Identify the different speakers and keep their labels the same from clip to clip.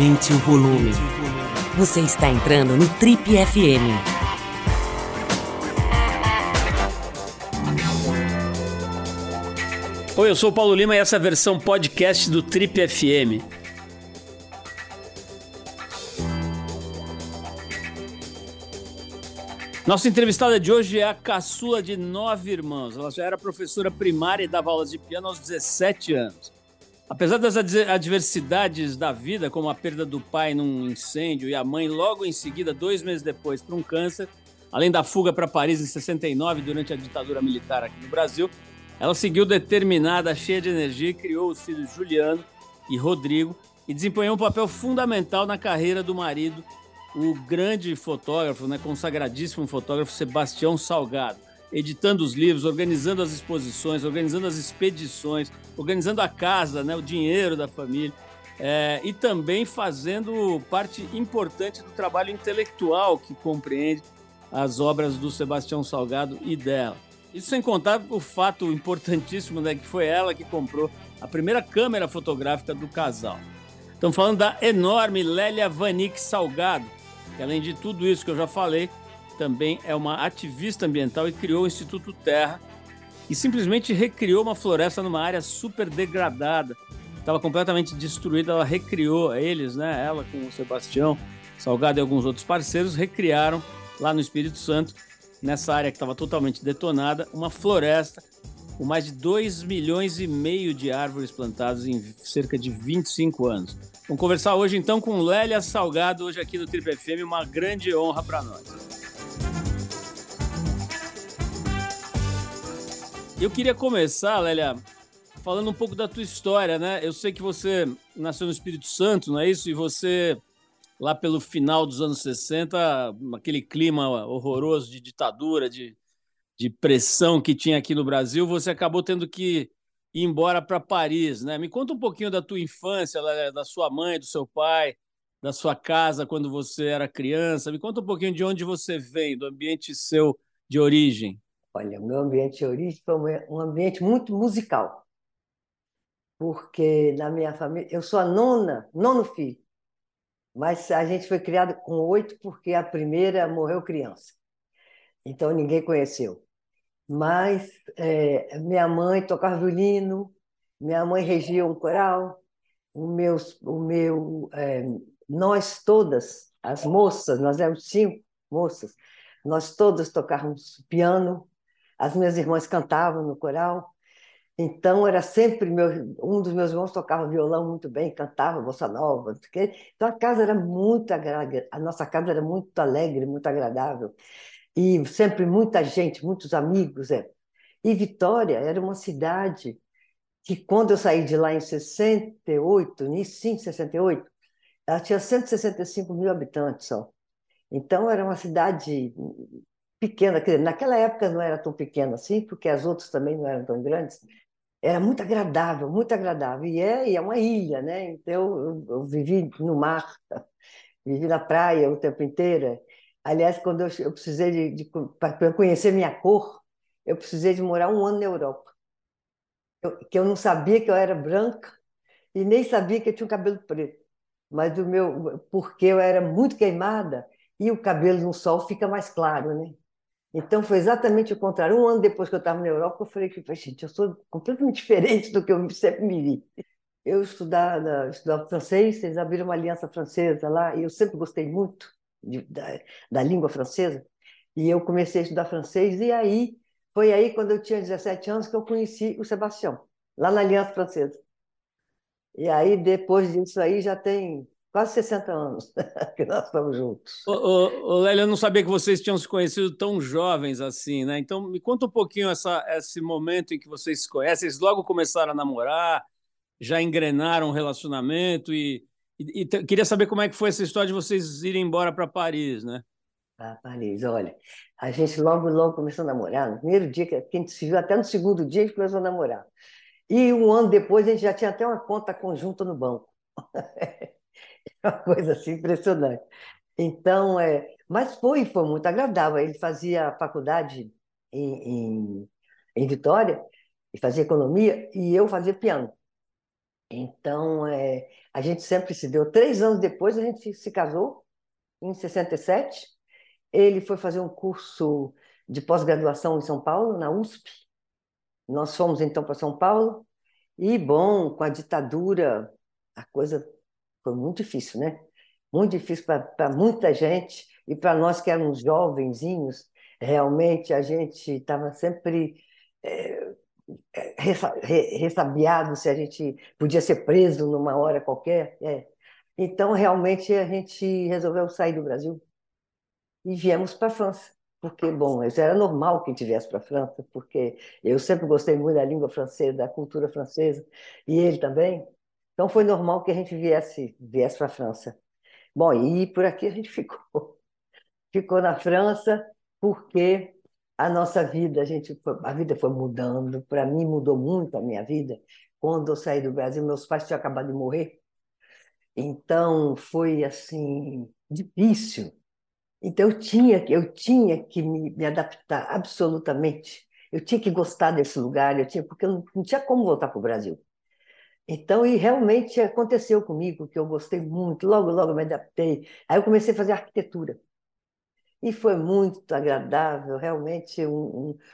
Speaker 1: Aumente o volume. Você está entrando no Trip FM.
Speaker 2: Oi, eu sou o Paulo Lima e essa é a versão podcast do Trip FM. Nossa entrevistada de hoje é a caçula de nove irmãos. Ela já era professora primária e dava aulas de piano aos 17 anos. Apesar das adversidades da vida, como a perda do pai num incêndio e a mãe logo em seguida, dois meses depois, por um câncer, além da fuga para Paris em 69 durante a ditadura militar aqui no Brasil, ela seguiu determinada, cheia de energia e criou os filhos Juliano e Rodrigo e desempenhou um papel fundamental na carreira do marido, o grande fotógrafo, né, consagradíssimo fotógrafo Sebastião Salgado editando os livros, organizando as exposições, organizando as expedições, organizando a casa, né, o dinheiro da família, é, e também fazendo parte importante do trabalho intelectual que compreende as obras do Sebastião Salgado e dela. Isso sem contar o fato importantíssimo né, que foi ela que comprou a primeira câmera fotográfica do casal. Estamos falando da enorme Lélia Vanik Salgado, que além de tudo isso que eu já falei, também é uma ativista ambiental e criou o Instituto Terra e simplesmente recriou uma floresta numa área super degradada. Estava completamente destruída, ela recriou eles, né? Ela com o Sebastião Salgado e alguns outros parceiros recriaram lá no Espírito Santo, nessa área que estava totalmente detonada, uma floresta com mais de 2 milhões e meio de árvores plantadas em cerca de 25 anos. Vamos conversar hoje então com Lélia Salgado, hoje aqui no Triple FM, uma grande honra para nós. Eu queria começar, Lélia, falando um pouco da tua história, né? Eu sei que você nasceu no Espírito Santo, não é isso? E você, lá pelo final dos anos 60, aquele clima horroroso de ditadura, de, de pressão que tinha aqui no Brasil, você acabou tendo que ir embora para Paris, né? Me conta um pouquinho da tua infância, Lélia, da sua mãe, do seu pai, da sua casa quando você era criança. Me conta um pouquinho de onde você vem, do ambiente seu de origem.
Speaker 3: Olha, o meu ambiente de origem foi um ambiente muito musical, porque na minha família, eu sou a nona, nono filho, mas a gente foi criado com oito porque a primeira morreu criança, então ninguém conheceu. Mas é, minha mãe tocava violino, minha mãe regia um coral, o meu, o meu, é, nós todas, as moças, nós éramos cinco moças, nós todas tocávamos piano, as minhas irmãs cantavam no coral, então era sempre meu, um dos meus irmãos tocava violão muito bem, cantava bossa nova, então a casa era muito a nossa casa era muito alegre, muito agradável e sempre muita gente, muitos amigos, é. E Vitória era uma cidade que quando eu saí de lá em 68, início de 68, ela tinha 165 mil habitantes só. Então era uma cidade pequena, dizer, naquela época não era tão pequena assim, porque as outras também não eram tão grandes. Era muito agradável, muito agradável. E é, e é uma ilha, né? Então eu, eu vivi no mar, vivi na praia o tempo inteiro. Aliás, quando eu, eu precisei de, de para conhecer minha cor, eu precisei de morar um ano na Europa. Eu, que eu não sabia que eu era branca e nem sabia que eu tinha um cabelo preto. Mas o meu, porque eu era muito queimada e o cabelo no sol fica mais claro, né? Então foi exatamente o contrário. Um ano depois que eu estava na Europa, eu falei que, gente, eu sou completamente diferente do que eu sempre me vi. Eu estudava, estudava francês, eles abriram uma aliança francesa lá, e eu sempre gostei muito de, da, da língua francesa. E eu comecei a estudar francês, e aí, foi aí, quando eu tinha 17 anos, que eu conheci o Sebastião, lá na Aliança Francesa. E aí, depois disso aí, já tem quase 60 anos que nós estamos juntos.
Speaker 2: Ô, ô, ô, Lélia, eu não sabia que vocês tinham se conhecido tão jovens assim, né? Então, me conta um pouquinho essa, esse momento em que vocês se conhecem. Vocês logo começaram a namorar, já engrenaram um relacionamento e, e, e queria saber como é que foi essa história de vocês irem embora para Paris, né?
Speaker 3: Para Paris, olha, a gente logo, logo começou a namorar. No primeiro dia que a gente se viu, até no segundo dia a gente começou a namorar. E um ano depois a gente já tinha até uma conta conjunta no banco. uma coisa assim impressionante. Então, é, mas foi, foi muito agradável. Ele fazia faculdade em, em, em Vitória, e fazia economia, e eu fazia piano. Então, é, a gente sempre se deu. Três anos depois, a gente se casou, em 67. Ele foi fazer um curso de pós-graduação em São Paulo, na USP. Nós fomos então para São Paulo. E, bom, com a ditadura, a coisa foi muito difícil, né? Muito difícil para muita gente e para nós que éramos jovenzinhos, realmente a gente estava sempre é, ressabiado se a gente podia ser preso numa hora qualquer. É. Então, realmente, a gente resolveu sair do Brasil e viemos para a França. Porque, bom, isso era normal que viesse para a França, porque eu sempre gostei muito da língua francesa, da cultura francesa, e ele também. Então, foi normal que a gente viesse, viesse para a França. Bom, e por aqui a gente ficou. Ficou na França porque a nossa vida, a gente, a vida foi mudando. Para mim mudou muito a minha vida. Quando eu saí do Brasil, meus pais tinham acabado de morrer. Então foi assim difícil. Então eu tinha eu tinha que me, me adaptar absolutamente. Eu tinha que gostar desse lugar, eu tinha porque eu não, não tinha como voltar para o Brasil. Então, e realmente aconteceu comigo, que eu gostei muito, logo, logo me adaptei. Aí eu comecei a fazer arquitetura. E foi muito agradável, realmente um,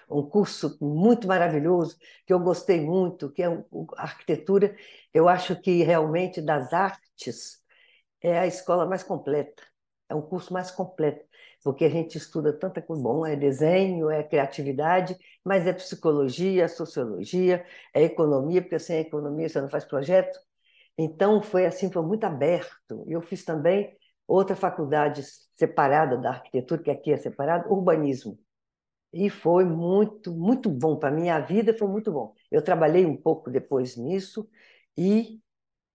Speaker 3: um, um, curso muito maravilhoso, que eu gostei muito, que é a arquitetura. Eu acho que realmente das artes é a escola mais completa, é um curso mais completo, porque a gente estuda tanta coisa bom, é desenho, é criatividade, mas é psicologia, é sociologia, é economia, porque sem economia você não faz projeto. Então foi assim, foi muito aberto. Eu fiz também outra faculdade separada da arquitetura, que aqui é separada, urbanismo. E foi muito, muito bom. Para a minha vida foi muito bom. Eu trabalhei um pouco depois nisso e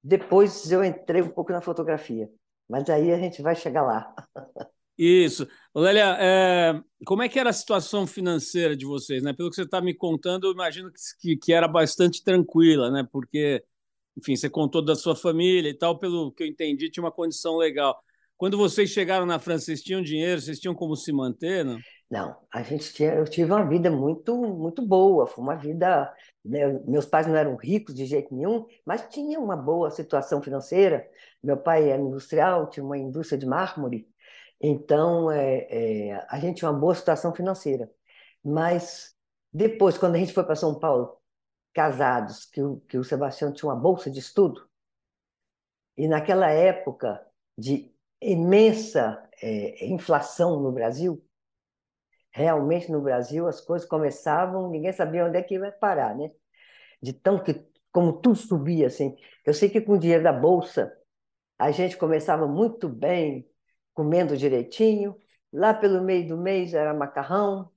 Speaker 3: depois eu entrei um pouco na fotografia. Mas aí a gente vai chegar lá.
Speaker 2: Isso. Lélia, é, como é que era a situação financeira de vocês? Né? Pelo que você está me contando, eu imagino que, que era bastante tranquila, né? porque, enfim, você contou da sua família e tal, pelo que eu entendi, tinha uma condição legal. Quando vocês chegaram na França, vocês tinham dinheiro, vocês tinham como se manter, não?
Speaker 3: Não, a gente tinha, eu tive uma vida muito, muito boa, foi uma vida, né, meus pais não eram ricos de jeito nenhum, mas tinha uma boa situação financeira. Meu pai era industrial, tinha uma indústria de mármore, então é, é, a gente tinha uma boa situação financeira. Mas depois, quando a gente foi para São Paulo, casados, que o, que o Sebastião tinha uma bolsa de estudo, e naquela época de imensa é, inflação no Brasil. Realmente no Brasil as coisas começavam, ninguém sabia onde é que ia parar, né? De tão que como tudo subia assim. Eu sei que com o dinheiro da bolsa a gente começava muito bem, comendo direitinho. Lá pelo meio do mês era macarrão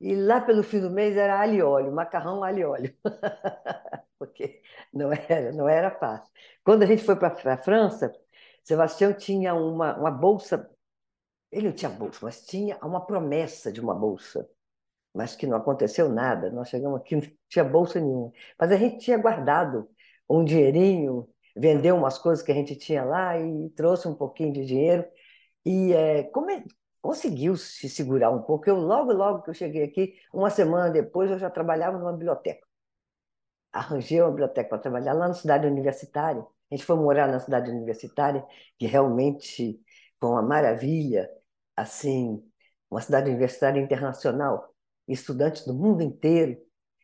Speaker 3: e lá pelo fim do mês era alho e óleo, macarrão, alho e óleo. Porque não era, não era fácil. Quando a gente foi para a França, Sebastião tinha uma, uma bolsa, ele não tinha bolsa, mas tinha uma promessa de uma bolsa, mas que não aconteceu nada. Nós chegamos aqui, não tinha bolsa nenhuma. Mas a gente tinha guardado um dinheirinho, vendeu umas coisas que a gente tinha lá e trouxe um pouquinho de dinheiro. E é, conseguiu se segurar um pouco. Eu, logo, logo que eu cheguei aqui, uma semana depois, eu já trabalhava numa biblioteca. Arranjei uma biblioteca para trabalhar lá na cidade universitária. A gente foi morar na cidade universitária, que realmente foi uma maravilha, assim, uma cidade universitária internacional, estudantes do mundo inteiro.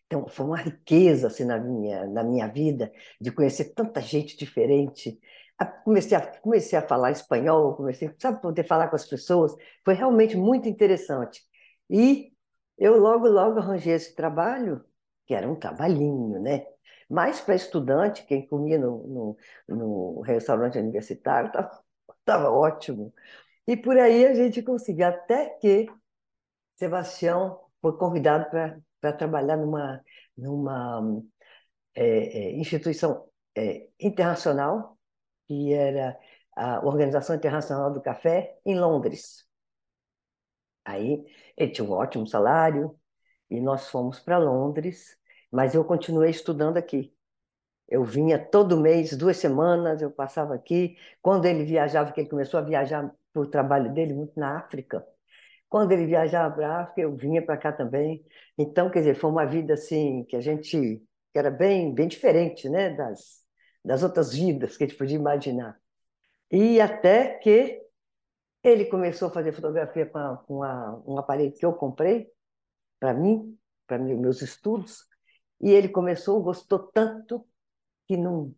Speaker 3: Então, foi uma riqueza assim, na, minha, na minha vida de conhecer tanta gente diferente. Comecei a, comecei a falar espanhol, comecei, sabe, poder falar com as pessoas. Foi realmente muito interessante. E eu logo, logo arranjei esse trabalho, que era um trabalhinho, né? Mas para estudante, quem comia no, no, no restaurante universitário, estava ótimo. E por aí a gente conseguiu, até que Sebastião foi convidado para trabalhar numa, numa é, é, instituição é, internacional, que era a Organização Internacional do Café, em Londres. Aí ele tinha um ótimo salário, e nós fomos para Londres mas eu continuei estudando aqui. Eu vinha todo mês, duas semanas, eu passava aqui. Quando ele viajava, que ele começou a viajar o trabalho dele muito na África, quando ele viajava para a África, eu vinha para cá também. Então, quer dizer, foi uma vida assim que a gente que era bem bem diferente, né, das das outras vidas que a gente podia imaginar. E até que ele começou a fazer fotografia com, a, com a, um aparelho que eu comprei para mim, para meus estudos, e ele começou, gostou tanto que não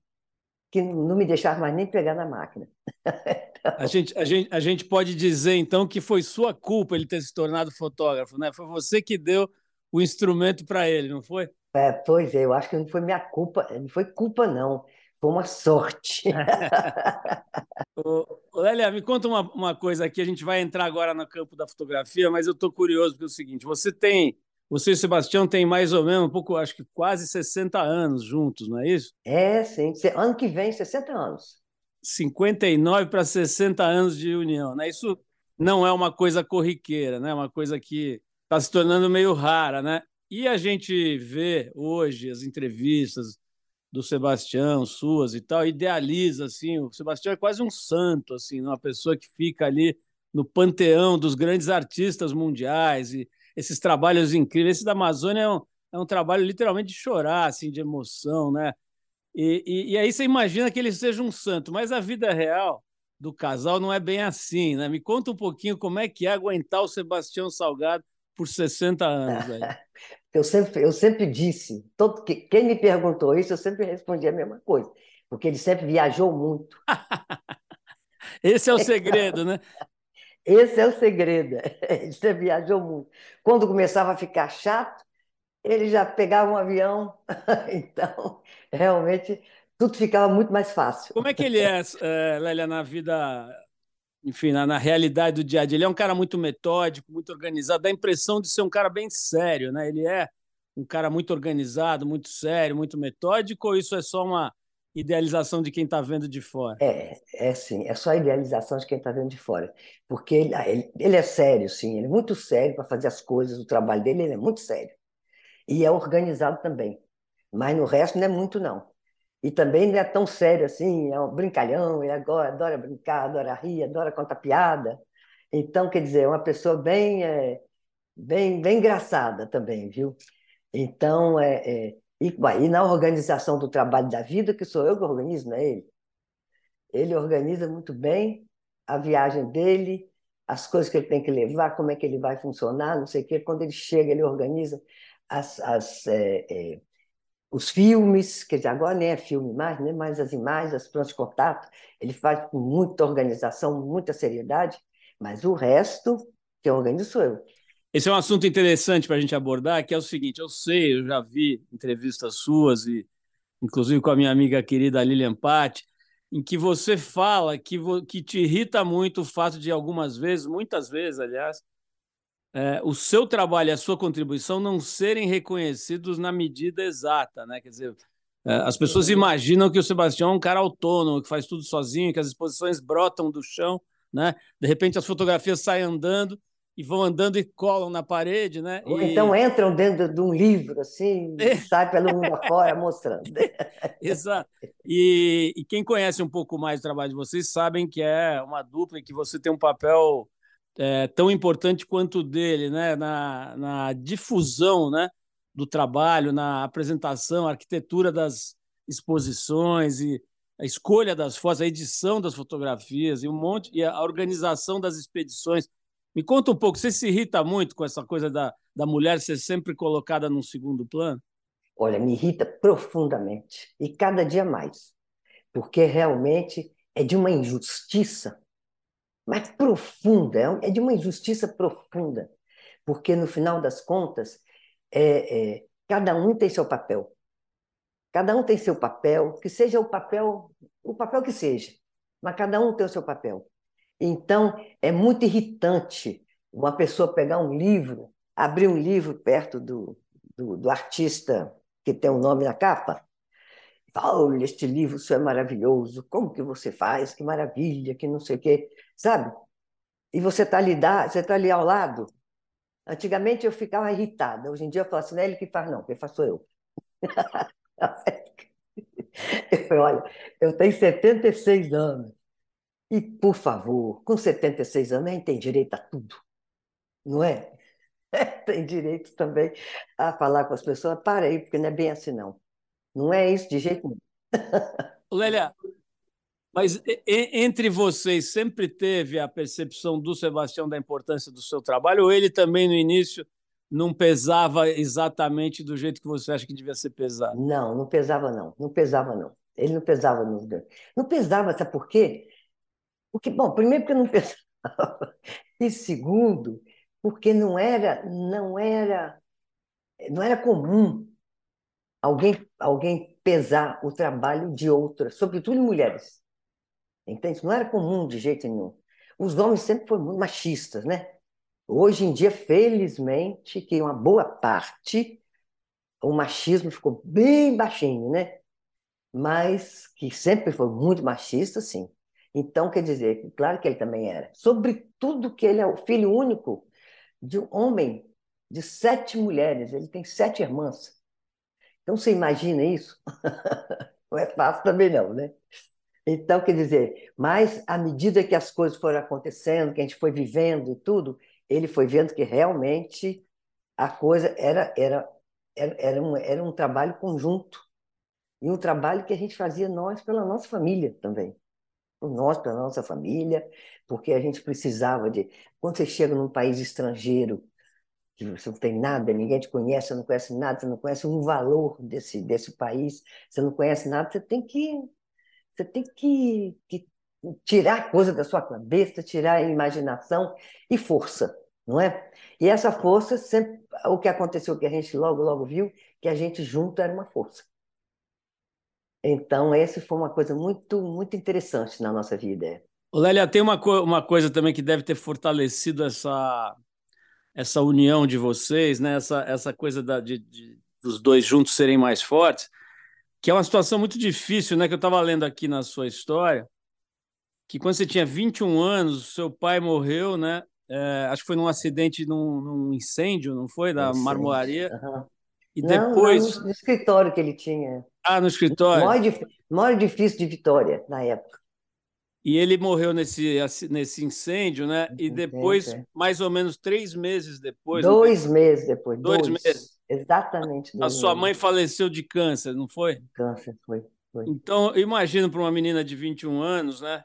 Speaker 3: que não me deixava mais nem pegar na máquina.
Speaker 2: então... a, gente, a, gente, a gente pode dizer, então, que foi sua culpa ele ter se tornado fotógrafo, né? Foi você que deu o instrumento para ele, não foi?
Speaker 3: É, pois é, eu acho que não foi minha culpa, não foi culpa, não. Foi uma sorte.
Speaker 2: Lélia, me conta uma, uma coisa aqui. A gente vai entrar agora no campo da fotografia, mas eu estou curioso porque é seguinte: você tem você e o Sebastião têm mais ou menos um pouco, acho que quase 60 anos juntos, não é isso?
Speaker 3: É, sim. Ano que vem, 60 anos.
Speaker 2: 59 para 60 anos de união, né? Isso não é uma coisa corriqueira, né? Uma coisa que está se tornando meio rara, né? E a gente vê hoje as entrevistas do Sebastião, suas e tal, idealiza assim, o Sebastião é quase um santo, assim, uma pessoa que fica ali no panteão dos grandes artistas mundiais e esses trabalhos incríveis. Esse da Amazônia é um, é um trabalho literalmente de chorar, assim, de emoção, né? E, e, e, aí você imagina que ele seja um santo, mas a vida real do casal não é bem assim, né? Me conta um pouquinho como é que é aguentar o Sebastião Salgado por 60 anos. Aí.
Speaker 3: eu, sempre, eu sempre disse, todo, quem me perguntou isso, eu sempre respondi a mesma coisa, porque ele sempre viajou muito.
Speaker 2: Esse é o segredo, né?
Speaker 3: Esse é o segredo. Você viajou muito. Quando começava a ficar chato, ele já pegava um avião. Então, realmente, tudo ficava muito mais fácil.
Speaker 2: Como é que ele é, é Lélia, na vida, enfim, na, na, realidade do dia a dia? Ele é um cara muito metódico, muito organizado, dá a impressão de ser um cara bem sério, né? Ele é um cara muito organizado, muito sério, muito metódico, ou isso é só uma idealização de quem está vendo de fora.
Speaker 3: É, é sim, é só a idealização de quem está vendo de fora. Porque ele, ah, ele, ele, é sério, sim, ele é muito sério para fazer as coisas, o trabalho dele ele é muito sério. E é organizado também. Mas no resto não é muito, não. E também não é tão sério assim, é um brincalhão, ele adora, adora brincar, adora rir, adora contar piada. Então, quer dizer, é uma pessoa bem, é, bem, bem engraçada também, viu? Então, é, é e, e na organização do trabalho da vida, que sou eu que organizo, não é ele. Ele organiza muito bem a viagem dele, as coisas que ele tem que levar, como é que ele vai funcionar, não sei o quê. Quando ele chega, ele organiza as, as, é, é, os filmes, quer dizer, agora nem é filme mais, né? mas as imagens, as prontas de contato, ele faz com muita organização, muita seriedade, mas o resto que organizo eu.
Speaker 2: Esse é um assunto interessante para a gente abordar, que é o seguinte: eu sei, eu já vi entrevistas suas, e inclusive com a minha amiga querida Lilian Patti, em que você fala que, que te irrita muito o fato de algumas vezes, muitas vezes, aliás, é, o seu trabalho e a sua contribuição não serem reconhecidos na medida exata, né? Quer dizer, é, as pessoas imaginam que o Sebastião é um cara autônomo, que faz tudo sozinho, que as exposições brotam do chão, né? De repente as fotografias saem andando e vão andando e colam na parede, né?
Speaker 3: Ou
Speaker 2: e...
Speaker 3: então entram dentro de um livro, assim, e sai pelo mundo afora mostrando.
Speaker 2: Exato. E, e, quem conhece um pouco mais o trabalho de vocês sabem que é uma dupla e que você tem um papel é, tão importante quanto o dele, né? Na, na difusão, né? Do trabalho, na apresentação, arquitetura das exposições e a escolha das fotos, a edição das fotografias e um monte e a organização das expedições me conta um pouco, você se irrita muito com essa coisa da, da mulher ser sempre colocada num segundo plano?
Speaker 3: Olha, me irrita profundamente e cada dia mais, porque realmente é de uma injustiça, mas profunda, é, é de uma injustiça profunda, porque no final das contas, é, é, cada um tem seu papel. Cada um tem seu papel, que seja o papel, o papel que seja, mas cada um tem o seu papel. Então, é muito irritante uma pessoa pegar um livro, abrir um livro perto do, do, do artista que tem o um nome na capa, olha, este livro, isso é maravilhoso, como que você faz, que maravilha, que não sei o quê, sabe? E você está ali, você tá ali ao lado. Antigamente eu ficava irritada, hoje em dia eu falo assim, não é ele que faz não, quem faz sou eu. eu falei, olha, eu tenho 76 anos, e, por favor, com 76 anos, a gente tem direito a tudo, não é? Tem direito também a falar com as pessoas, para aí, porque não é bem assim, não. Não é isso de jeito nenhum.
Speaker 2: Lélia, mas entre vocês sempre teve a percepção do Sebastião da importância do seu trabalho, ou ele também no início não pesava exatamente do jeito que você acha que devia ser pesado?
Speaker 3: Não, não pesava não, não pesava não. Ele não pesava no Não pesava, sabe por quê? Porque, bom, primeiro porque não pesava, e segundo, porque não era, não era, não era comum alguém, alguém pesar o trabalho de outra, sobretudo mulheres. Entende? Não era comum de jeito nenhum. Os homens sempre foram muito machistas, né? Hoje em dia, felizmente, que uma boa parte, o machismo ficou bem baixinho, né? Mas que sempre foi muito machista, sim. Então, quer dizer, claro que ele também era. Sobretudo que ele é o filho único de um homem de sete mulheres. Ele tem sete irmãs. Então, você imagina isso? Não é fácil também não, né? Então, quer dizer, mas à medida que as coisas foram acontecendo, que a gente foi vivendo e tudo, ele foi vendo que realmente a coisa era, era, era, era, um, era um trabalho conjunto. E um trabalho que a gente fazia nós pela nossa família também. Nós pela nossa família, porque a gente precisava de. Quando você chega num país estrangeiro, que você não tem nada, ninguém te conhece, você não conhece nada, você não conhece um valor desse, desse país, você não conhece nada, você tem que você tem que, que tirar coisa da sua cabeça, tirar imaginação e força, não é? E essa força, sempre, o que aconteceu, que a gente logo, logo viu, que a gente junto era uma força. Então, essa foi uma coisa muito, muito interessante na nossa vida.
Speaker 2: Lélia, tem uma, co uma coisa também que deve ter fortalecido essa, essa união de vocês, né? essa, essa coisa da, de, de, dos dois juntos serem mais fortes, que é uma situação muito difícil, né? Que eu estava lendo aqui na sua história, que quando você tinha 21 anos, seu pai morreu, né? É, acho que foi num acidente, num, num incêndio, não foi? Da marmoraria. Uhum.
Speaker 3: E não, depois. Não, no escritório que ele tinha.
Speaker 2: Ah, no escritório?
Speaker 3: Maior, maior edifício de Vitória, na época.
Speaker 2: E ele morreu nesse, nesse incêndio, né? E depois, é, mais ou menos três meses depois.
Speaker 3: Dois meses depois. Dois, dois meses. Exatamente.
Speaker 2: A sua mãe faleceu de câncer, não foi?
Speaker 3: Câncer, foi. foi.
Speaker 2: Então, imagino para uma menina de 21 anos, né?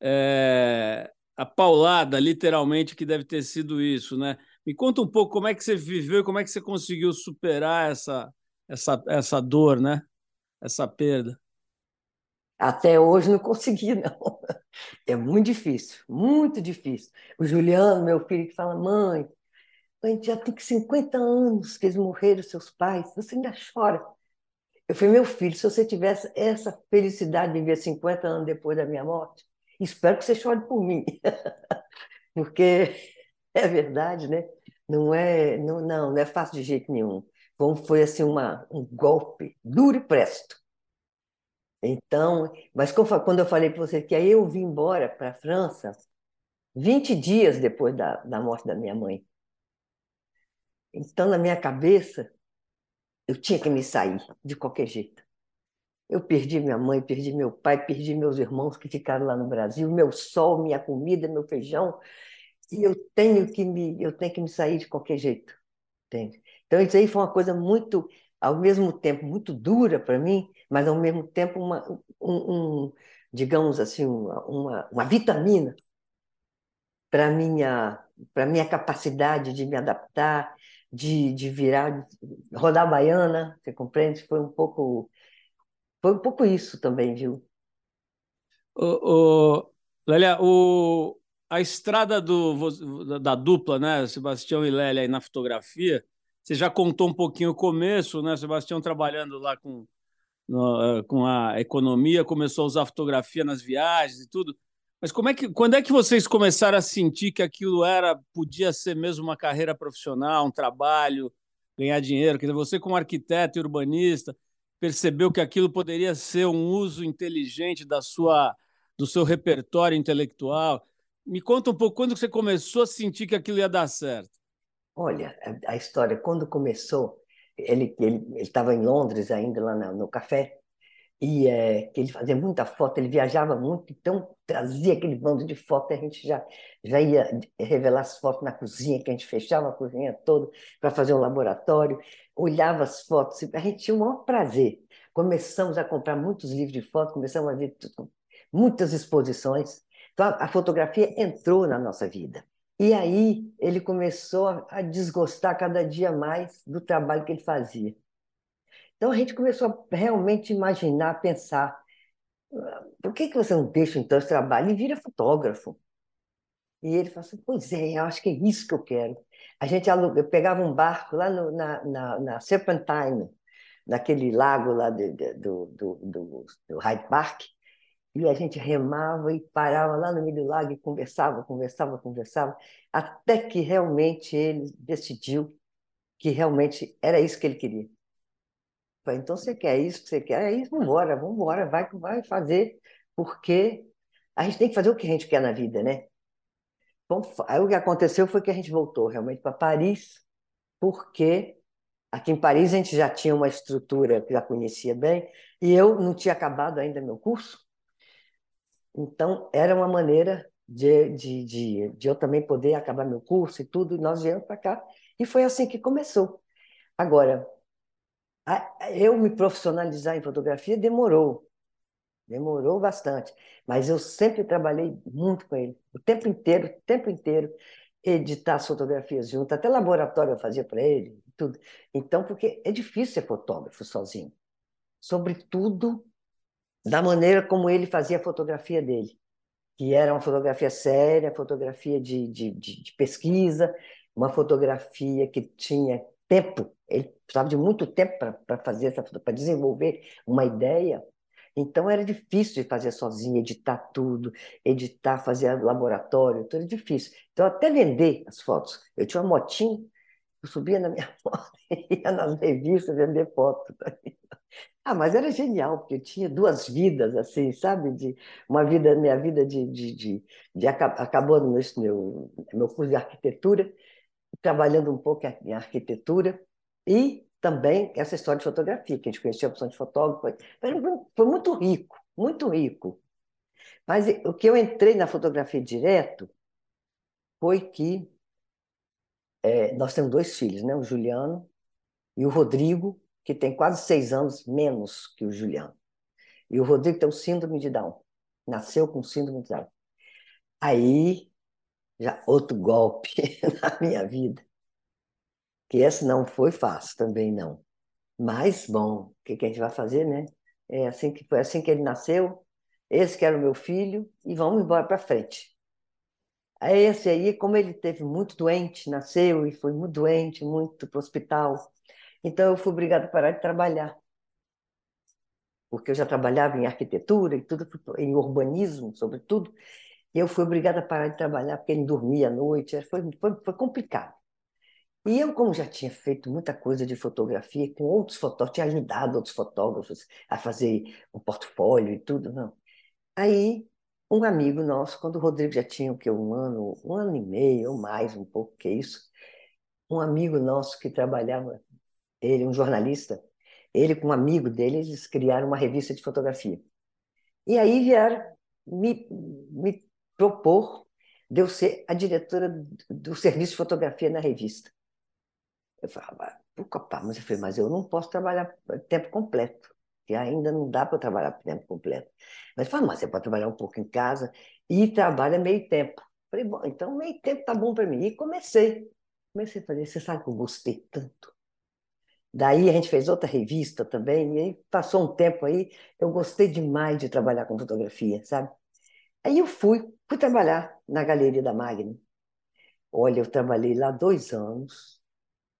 Speaker 2: É, a paulada, literalmente, que deve ter sido isso, né? Me conta um pouco como é que você viveu, como é que você conseguiu superar essa, essa, essa dor, né? Essa perda.
Speaker 3: Até hoje não consegui, não. É muito difícil, muito difícil. O Juliano, meu filho, que fala, mãe, gente já tem 50 anos que eles morreram, seus pais, você ainda chora. Eu falei, meu filho, se você tivesse essa felicidade de viver 50 anos depois da minha morte, espero que você chore por mim. Porque é verdade, né? Não é, não, não, não é fácil de jeito nenhum. Foi assim uma, um golpe duro e presto. Então, mas quando eu falei para você que aí eu vim embora para a França, 20 dias depois da, da morte da minha mãe. Então, na minha cabeça, eu tinha que me sair de qualquer jeito. Eu perdi minha mãe, perdi meu pai, perdi meus irmãos que ficaram lá no Brasil, meu sol, minha comida, meu feijão, e eu tenho que me, eu tenho que me sair de qualquer jeito, entende? Então isso aí foi uma coisa muito, ao mesmo tempo muito dura para mim, mas ao mesmo tempo uma, um, um digamos assim, uma, uma, uma vitamina para minha para minha capacidade de me adaptar, de, de virar, rodar baiana, você compreende? Foi um pouco, foi um pouco isso também, viu?
Speaker 2: O, o, Lélia, o, a estrada do, da dupla, né, Sebastião e Lélia aí na fotografia, você já contou um pouquinho o começo, né, Sebastião trabalhando lá com, no, com a economia, começou a usar fotografia nas viagens e tudo. Mas como é que, quando é que vocês começaram a sentir que aquilo era podia ser mesmo uma carreira profissional, um trabalho, ganhar dinheiro? Quer dizer, você como arquiteto e urbanista percebeu que aquilo poderia ser um uso inteligente da sua do seu repertório intelectual? Me conta um pouco quando você começou a sentir que aquilo ia dar certo.
Speaker 3: Olha, a, história quando começou, ele estava em Londres ainda lá no, café e é, que ele fazia muita foto, ele viajava muito, então trazia aquele bando de fotos, a gente já, já ia revelar as fotos na cozinha, que a gente fechava a cozinha toda para fazer um laboratório, olhava as fotos, a gente tinha o maior prazer, Começamos a comprar muitos livros de foto, começamos a ver muitas exposições. Então, a fotografia entrou na nossa vida. E aí ele começou a desgostar cada dia mais do trabalho que ele fazia. Então a gente começou a realmente imaginar, pensar, por que, que você não deixa então esse trabalho e vira fotógrafo? E ele falou assim, pois é, eu acho que é isso que eu quero. A gente aluga, pegava um barco lá no, na, na, na, Serpentine, naquele lago lá do, do, do, do Hyde Park, e a gente remava e parava lá no meio do lago e conversava, conversava, conversava, até que realmente ele decidiu que realmente era isso que ele queria. Falei, então você quer isso que você quer? É isso, vamos embora, vamos embora, vai, vai fazer, porque a gente tem que fazer o que a gente quer na vida, né? Bom, aí o que aconteceu foi que a gente voltou realmente para Paris, porque aqui em Paris a gente já tinha uma estrutura que já conhecia bem, e eu não tinha acabado ainda meu curso, então era uma maneira de, de, de, de eu também poder acabar meu curso e tudo, e nós viemos para cá, e foi assim que começou. Agora, eu me profissionalizar em fotografia demorou, demorou bastante, mas eu sempre trabalhei muito com ele, o tempo inteiro, o tempo inteiro, editar as fotografias junto, até laboratório eu fazia para ele, tudo. Então, porque é difícil ser fotógrafo sozinho, sobretudo da maneira como ele fazia a fotografia dele, que era uma fotografia séria, fotografia de, de, de, de pesquisa, uma fotografia que tinha tempo, ele precisava de muito tempo para fazer essa para desenvolver uma ideia. Então era difícil de fazer sozinho, editar tudo, editar, fazer laboratório, tudo era difícil. Então até vender as fotos. Eu tinha uma motinha, eu subia na minha moto ia nas revistas vender fotos. Ah, mas era genial, porque eu tinha duas vidas, assim, sabe? De, uma vida, minha vida de, de, de, de acabou no meu, meu curso de arquitetura, trabalhando um pouco em arquitetura e também essa história de fotografia, que a gente conhecia a opção de fotógrafo. Foi muito rico, muito rico. Mas o que eu entrei na fotografia direto foi que é, nós temos dois filhos, né? o Juliano e o Rodrigo, que tem quase seis anos menos que o Juliano. E o Rodrigo tem o síndrome de Down. Nasceu com síndrome de Down. Aí já outro golpe na minha vida. Que esse não foi fácil também, não. Mas, bom, o que, que a gente vai fazer, né? É assim que foi assim que ele nasceu, esse que era o meu filho, e vamos embora para frente. Esse aí, como ele teve muito doente, nasceu e foi muito doente, muito para o hospital, então eu fui obrigada a parar de trabalhar. Porque eu já trabalhava em arquitetura e tudo, em urbanismo, sobretudo, eu fui obrigada a parar de trabalhar porque ele dormia à noite, foi, foi, foi complicado. E eu, como já tinha feito muita coisa de fotografia, com outros fotógrafos, tinha ajudado outros fotógrafos a fazer um portfólio e tudo, não. Aí, um amigo nosso, quando o Rodrigo já tinha o um ano, um ano e meio, ou mais, um pouco que isso, um amigo nosso que trabalhava, ele, um jornalista, ele com um amigo dele, eles criaram uma revista de fotografia. E aí vieram me, me propor de eu ser a diretora do serviço de fotografia na revista. Eu falava, ah, mas eu falei, mas eu não posso trabalhar tempo completo, que ainda não dá para trabalhar tempo completo. Mas falou, mas você pode trabalhar um pouco em casa e trabalha meio tempo. Falei, bom, então meio tempo tá bom para mim. E comecei. Comecei a fazer, você sabe que eu gostei tanto. Daí a gente fez outra revista também, e aí passou um tempo aí, eu gostei demais de trabalhar com fotografia, sabe? Aí eu fui, fui trabalhar na Galeria da Magna. Olha, eu trabalhei lá dois anos,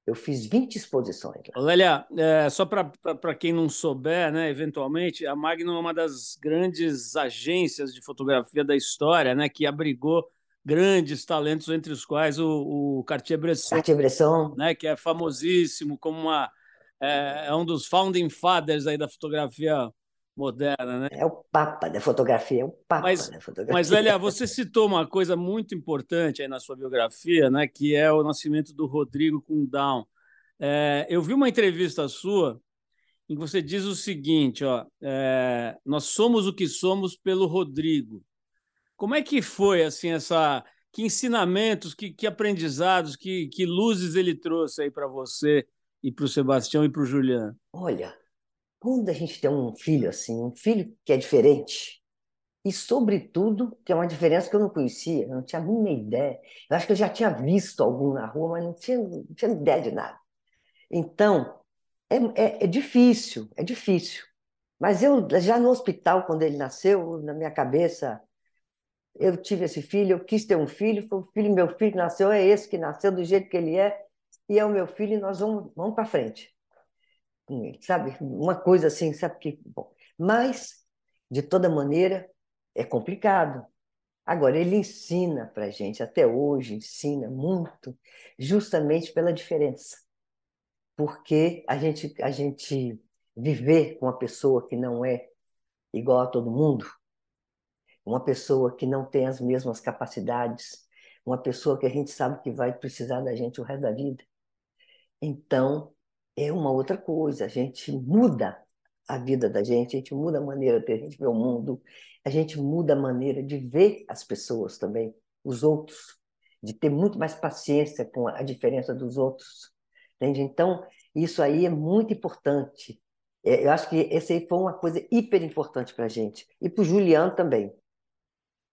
Speaker 3: eu fiz 20 exposições.
Speaker 2: Lélia, é, só para quem não souber, né, eventualmente, a Magna é uma das grandes agências de fotografia da história, né, que abrigou grandes talentos, entre os quais o, o Cartier-Bresson,
Speaker 3: Cartier-Bresson.
Speaker 2: Né, que é famosíssimo como uma, é, é um dos founding fathers aí da fotografia moderna, né?
Speaker 3: É o papa da fotografia, é o papa
Speaker 2: mas,
Speaker 3: da fotografia.
Speaker 2: Mas, Lélia, você citou uma coisa muito importante aí na sua biografia, né? Que é o nascimento do Rodrigo com Down. É, eu vi uma entrevista sua em que você diz o seguinte, ó, é, nós somos o que somos pelo Rodrigo. Como é que foi assim essa que ensinamentos, que, que aprendizados, que, que luzes ele trouxe aí para você e para o Sebastião e para o Juliano?
Speaker 3: Olha, quando a gente tem um filho assim, um filho que é diferente, e, sobretudo, tem uma diferença que eu não conhecia, eu não tinha a mínima ideia. Eu acho que eu já tinha visto algum na rua, mas não tinha, não tinha ideia de nada. Então, é, é, é difícil, é difícil. Mas eu, já no hospital, quando ele nasceu, na minha cabeça, eu tive esse filho, eu quis ter um filho, foi o filho, meu filho nasceu, é esse que nasceu do jeito que ele é, e é o meu filho, e nós vamos, vamos para frente. Sabe? Uma coisa assim, sabe que. Bom, mas, de toda maneira, é complicado. Agora, ele ensina para a gente, até hoje, ensina muito, justamente pela diferença. Porque a gente, a gente viver com uma pessoa que não é igual a todo mundo, uma pessoa que não tem as mesmas capacidades, uma pessoa que a gente sabe que vai precisar da gente o resto da vida. Então, é uma outra coisa, a gente muda a vida da gente, a gente muda a maneira de a gente ver o mundo, a gente muda a maneira de ver as pessoas também, os outros, de ter muito mais paciência com a diferença dos outros. Entende? Então, isso aí é muito importante. É, eu acho que esse aí foi uma coisa hiper importante para a gente. E para o Juliano também.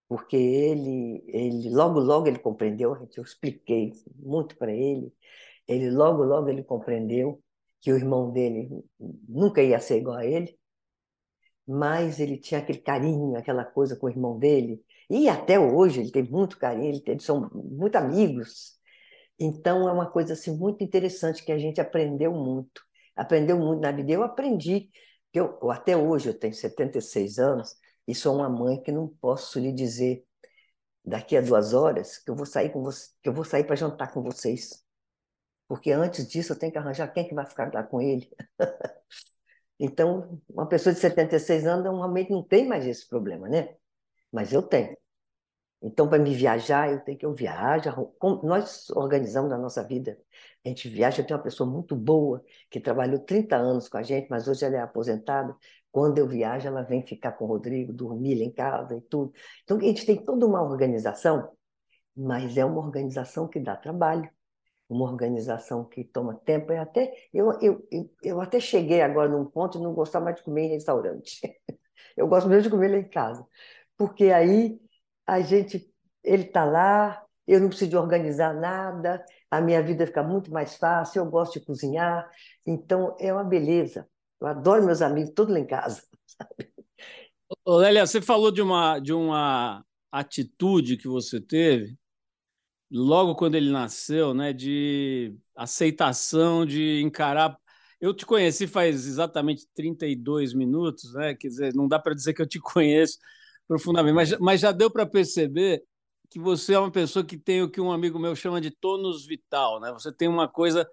Speaker 3: Porque ele, ele, logo, logo ele compreendeu, eu expliquei muito para ele, ele logo, logo ele compreendeu que o irmão dele nunca ia ser igual a ele, mas ele tinha aquele carinho, aquela coisa com o irmão dele, e até hoje ele tem muito carinho, eles são muito amigos. Então é uma coisa assim muito interessante que a gente aprendeu muito. Aprendeu muito na vida. Eu aprendi, que eu, até hoje eu tenho 76 anos e sou uma mãe que não posso lhe dizer daqui a duas horas que eu vou sair com você, que eu vou sair para jantar com vocês. Porque antes disso eu tenho que arranjar quem é que vai ficar lá com ele. Então, uma pessoa de 76 anos normalmente não tem mais esse problema, né? Mas eu tenho. Então, para me viajar, eu tenho que eu viajo. Nós organizamos a nossa vida. A gente viaja. Eu tenho uma pessoa muito boa que trabalhou 30 anos com a gente, mas hoje ela é aposentada. Quando eu viajo, ela vem ficar com o Rodrigo, dormir lá em casa e tudo. Então, a gente tem toda uma organização, mas é uma organização que dá trabalho uma organização que toma tempo. Eu até, eu, eu, eu, até cheguei agora num ponto de não gostar mais de comer em restaurante. Eu gosto mesmo de comer lá em casa. Porque aí a gente, ele está lá, eu não preciso organizar nada, a minha vida fica muito mais fácil, eu gosto de cozinhar, então é uma beleza. Eu adoro meus amigos, todos lá em casa.
Speaker 2: Lélia, você falou de uma, de uma atitude que você teve logo quando ele nasceu, né, de aceitação, de encarar. Eu te conheci faz exatamente 32 minutos, né? Quer dizer, não dá para dizer que eu te conheço profundamente, mas, mas já deu para perceber que você é uma pessoa que tem o que um amigo meu chama de tônus vital, né? Você tem uma coisa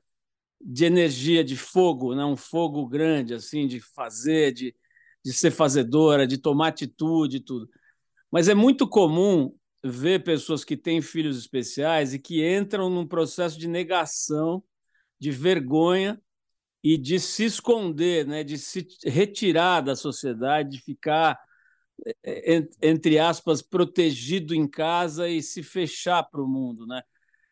Speaker 2: de energia, de fogo, né? Um fogo grande, assim, de fazer, de, de ser fazedora, de tomar atitude, tudo. Mas é muito comum ver pessoas que têm filhos especiais e que entram num processo de negação, de vergonha e de se esconder, né, de se retirar da sociedade, de ficar, é, entre aspas, protegido em casa e se fechar para o mundo. Né?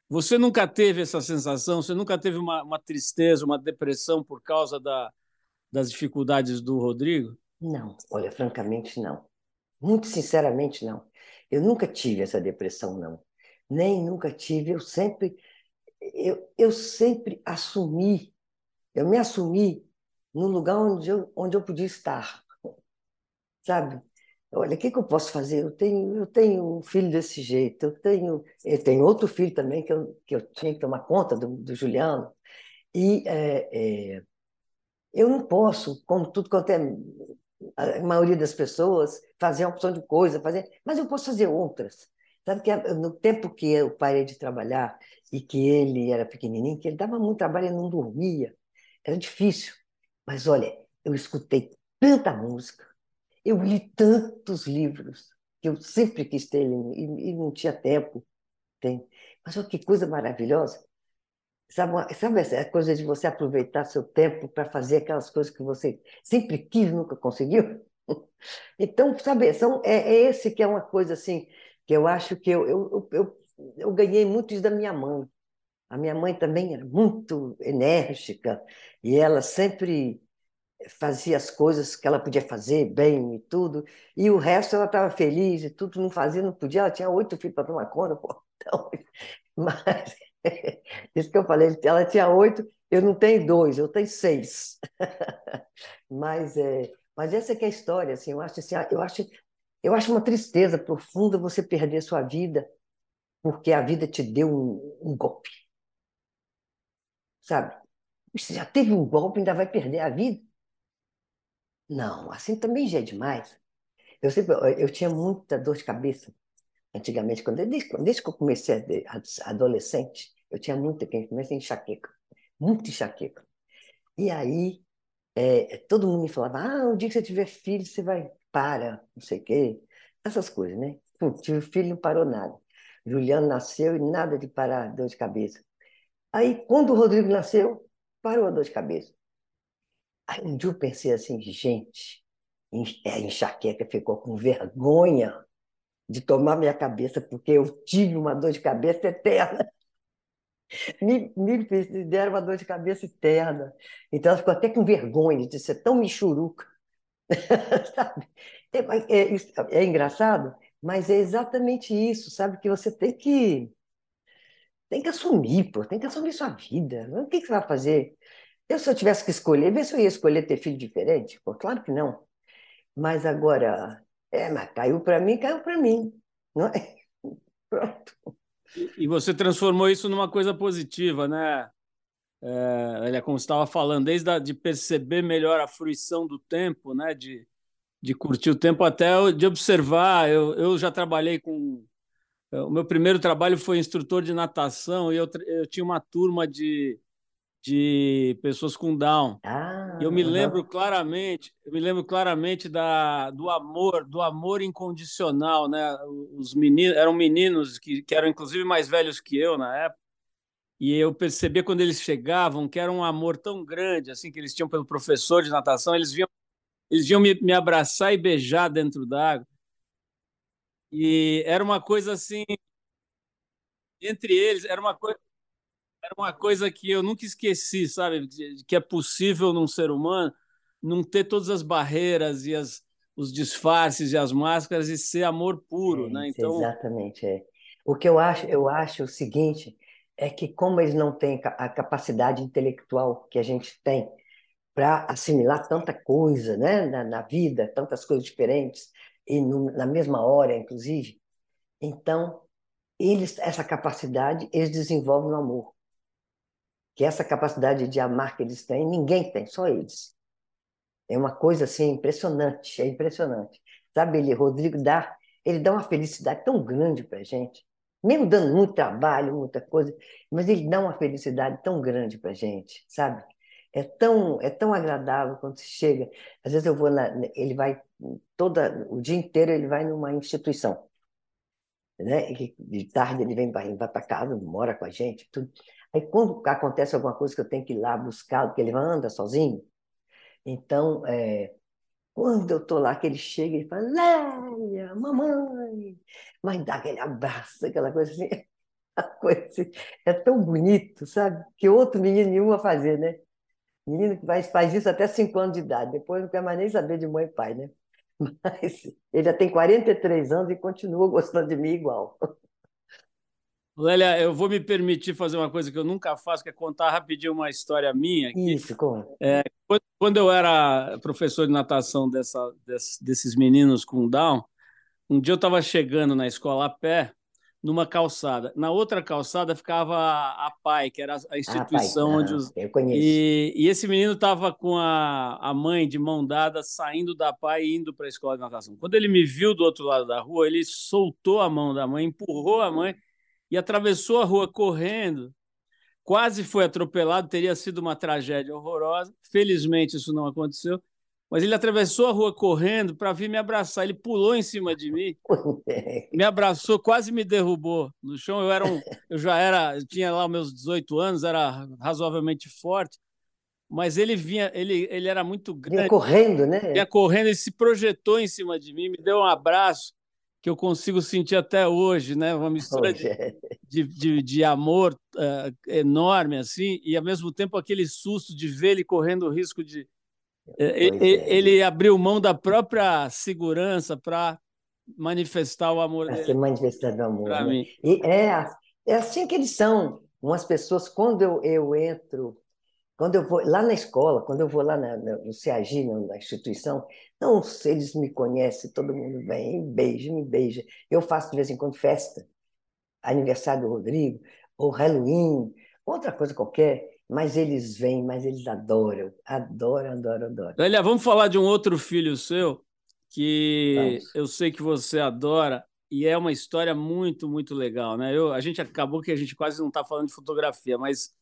Speaker 2: Você nunca teve essa sensação? Você nunca teve uma, uma tristeza, uma depressão por causa da, das dificuldades do Rodrigo?
Speaker 3: Não, olha, francamente não. Muito sinceramente, não. Eu nunca tive essa depressão, não. Nem nunca tive. Eu sempre, eu, eu sempre assumi, eu me assumi no lugar onde eu, onde eu podia estar. Sabe? Olha, o que, que eu posso fazer? Eu tenho, eu tenho um filho desse jeito, eu tenho, eu tenho outro filho também que eu, que eu tinha que tomar conta do, do Juliano. E é, é, eu não posso, como tudo quanto é a maioria das pessoas fazia uma opção de coisa, fazer, mas eu posso fazer outras. Sabe que no tempo que eu parei de trabalhar e que ele era pequenininho, que ele dava muito trabalho, ele não dormia, era difícil. Mas olha, eu escutei tanta música, eu li tantos livros que eu sempre quis ter e, e não tinha tempo. Tem. Mas olha que coisa maravilhosa. Sabe, sabe essa coisa de você aproveitar seu tempo para fazer aquelas coisas que você sempre quis, nunca conseguiu? Então, sabe, são, é, é esse que é uma coisa assim, que eu acho que eu, eu, eu, eu ganhei muito isso da minha mãe. A minha mãe também era muito enérgica e ela sempre fazia as coisas que ela podia fazer bem e tudo, e o resto ela estava feliz e tudo, não fazia, não podia, ela tinha oito filhos para tomar conta, pô. Então, mas isso que eu falei, ela tinha oito, eu não tenho dois, eu tenho seis. mas, é, mas essa que é a história, assim, eu acho, assim, eu acho, eu acho uma tristeza profunda você perder sua vida porque a vida te deu um, um golpe. Sabe? Você já teve um golpe, ainda vai perder a vida? Não, assim também já é demais. Eu sempre, eu tinha muita dor de cabeça antigamente, quando desde, desde que eu comecei a, adolescente, eu tinha muita, comecei enxaqueca, muita enxaqueca. E aí é, todo mundo me falava, ah, o dia que você tiver filho, você vai, para, não sei o quê, essas coisas, né? Pum, tive filho, não parou nada. Juliano nasceu e nada de parar dor de cabeça. Aí, quando o Rodrigo nasceu, parou a dor de cabeça. Aí um dia eu pensei assim, gente, a enxaqueca ficou com vergonha de tomar minha cabeça, porque eu tive uma dor de cabeça eterna. Me, me deram uma dor de cabeça eterna. Então ela ficou até com vergonha de ser tão michuruca. sabe? É, é, é, engraçado, mas é exatamente isso, sabe? Que você tem que tem que assumir, pô, tem que assumir sua vida. O que, que você vai fazer? Eu, se eu tivesse que escolher, ver se eu ia escolher ter filho diferente? Pô, claro que não. Mas agora, é, mas caiu para mim, caiu para mim. Não é? Pronto.
Speaker 2: E você transformou isso numa coisa positiva, né? É, como você estava falando, desde a, de perceber melhor a fruição do tempo, né? De, de curtir o tempo até de observar. Eu, eu já trabalhei com. O meu primeiro trabalho foi instrutor de natação e eu, eu tinha uma turma de de pessoas com Down.
Speaker 3: Ah,
Speaker 2: eu me lembro claramente, eu me lembro claramente da, do amor, do amor incondicional, né? Os meninos eram meninos que, que eram inclusive mais velhos que eu na época. E eu percebi quando eles chegavam que era um amor tão grande assim que eles tinham pelo professor de natação, eles vinham eles vinham me, me abraçar e beijar dentro d'água. E era uma coisa assim entre eles, era uma coisa era uma coisa que eu nunca esqueci, sabe? Que é possível num ser humano não ter todas as barreiras e as, os disfarces e as máscaras e ser amor puro,
Speaker 3: é,
Speaker 2: né?
Speaker 3: Então exatamente é. O que eu acho, eu acho o seguinte é que como eles não têm a capacidade intelectual que a gente tem para assimilar tanta coisa, né, na, na, vida, tantas coisas diferentes e no, na mesma hora, inclusive, então eles essa capacidade eles desenvolvem no amor que essa capacidade de amar que eles têm, ninguém tem, só eles. É uma coisa assim impressionante, é impressionante. Sabe, ele, Rodrigo dá, ele dá uma felicidade tão grande para a gente, mesmo dando muito trabalho, muita coisa, mas ele dá uma felicidade tão grande para a gente, sabe? É tão, é tão agradável quando você chega. Às vezes eu vou na, ele vai toda o dia inteiro ele vai numa instituição, né? E de tarde ele vem vai para casa, mora com a gente, tudo. Aí, quando acontece alguma coisa que eu tenho que ir lá buscar, porque ele anda sozinho, então, é, quando eu estou lá, que ele chega e fala, Lélia, mamãe, mas dá aquele abraço, aquela coisa assim, coisa assim, é tão bonito, sabe? Que outro menino nenhum a fazer, né? Menino que faz, faz isso até 5 anos de idade, depois não quer mais nem saber de mãe e pai, né? Mas ele já tem 43 anos e continua gostando de mim igual.
Speaker 2: Lélia, eu vou me permitir fazer uma coisa que eu nunca faço, que é contar rapidinho uma história minha.
Speaker 3: Isso, conta.
Speaker 2: É, quando eu era professor de natação dessa, desses meninos com Down, um dia eu estava chegando na escola a pé, numa calçada. Na outra calçada ficava a PAI, que era a instituição ah, onde os.
Speaker 3: Eu conheço.
Speaker 2: E, e esse menino estava com a, a mãe de mão dada, saindo da PAI e indo para a escola de natação. Quando ele me viu do outro lado da rua, ele soltou a mão da mãe, empurrou a mãe e atravessou a rua correndo. Quase foi atropelado, teria sido uma tragédia horrorosa. Felizmente isso não aconteceu. Mas ele atravessou a rua correndo para vir me abraçar. Ele pulou em cima de mim, me abraçou, quase me derrubou no chão. Eu era um, eu já era, eu tinha lá meus 18 anos, era razoavelmente forte, mas ele vinha, ele, ele era muito grande. Vinha
Speaker 3: correndo, né?
Speaker 2: Vinha correndo, ele se projetou em cima de mim, me deu um abraço que eu consigo sentir até hoje, né? Uma mistura de, de, de, de, amor uh, enorme, assim, e ao mesmo tempo aquele susto de ver ele correndo o risco de, Ele, é. ele abriu mão da própria segurança para manifestar o amor dele.
Speaker 3: ser manifestado do amor. Né?
Speaker 2: mim.
Speaker 3: E é, é assim que eles são. Umas pessoas, quando eu, eu entro, quando eu vou lá na escola, quando eu vou lá na, na- no CAG, na, na instituição, não, sei, eles me conhecem, todo mundo vem, me beija, me beija. Eu faço de vez em quando festa, aniversário do Rodrigo, ou Halloween, outra coisa qualquer, mas eles vêm, mas eles adoram, adoram, adoram, adoram.
Speaker 2: Lélia, vamos falar de um outro filho seu que
Speaker 3: Vamos.
Speaker 2: eu sei que você adora e é uma história muito, muito legal, né? Eu, a gente acabou que a gente quase não está falando de fotografia, mas,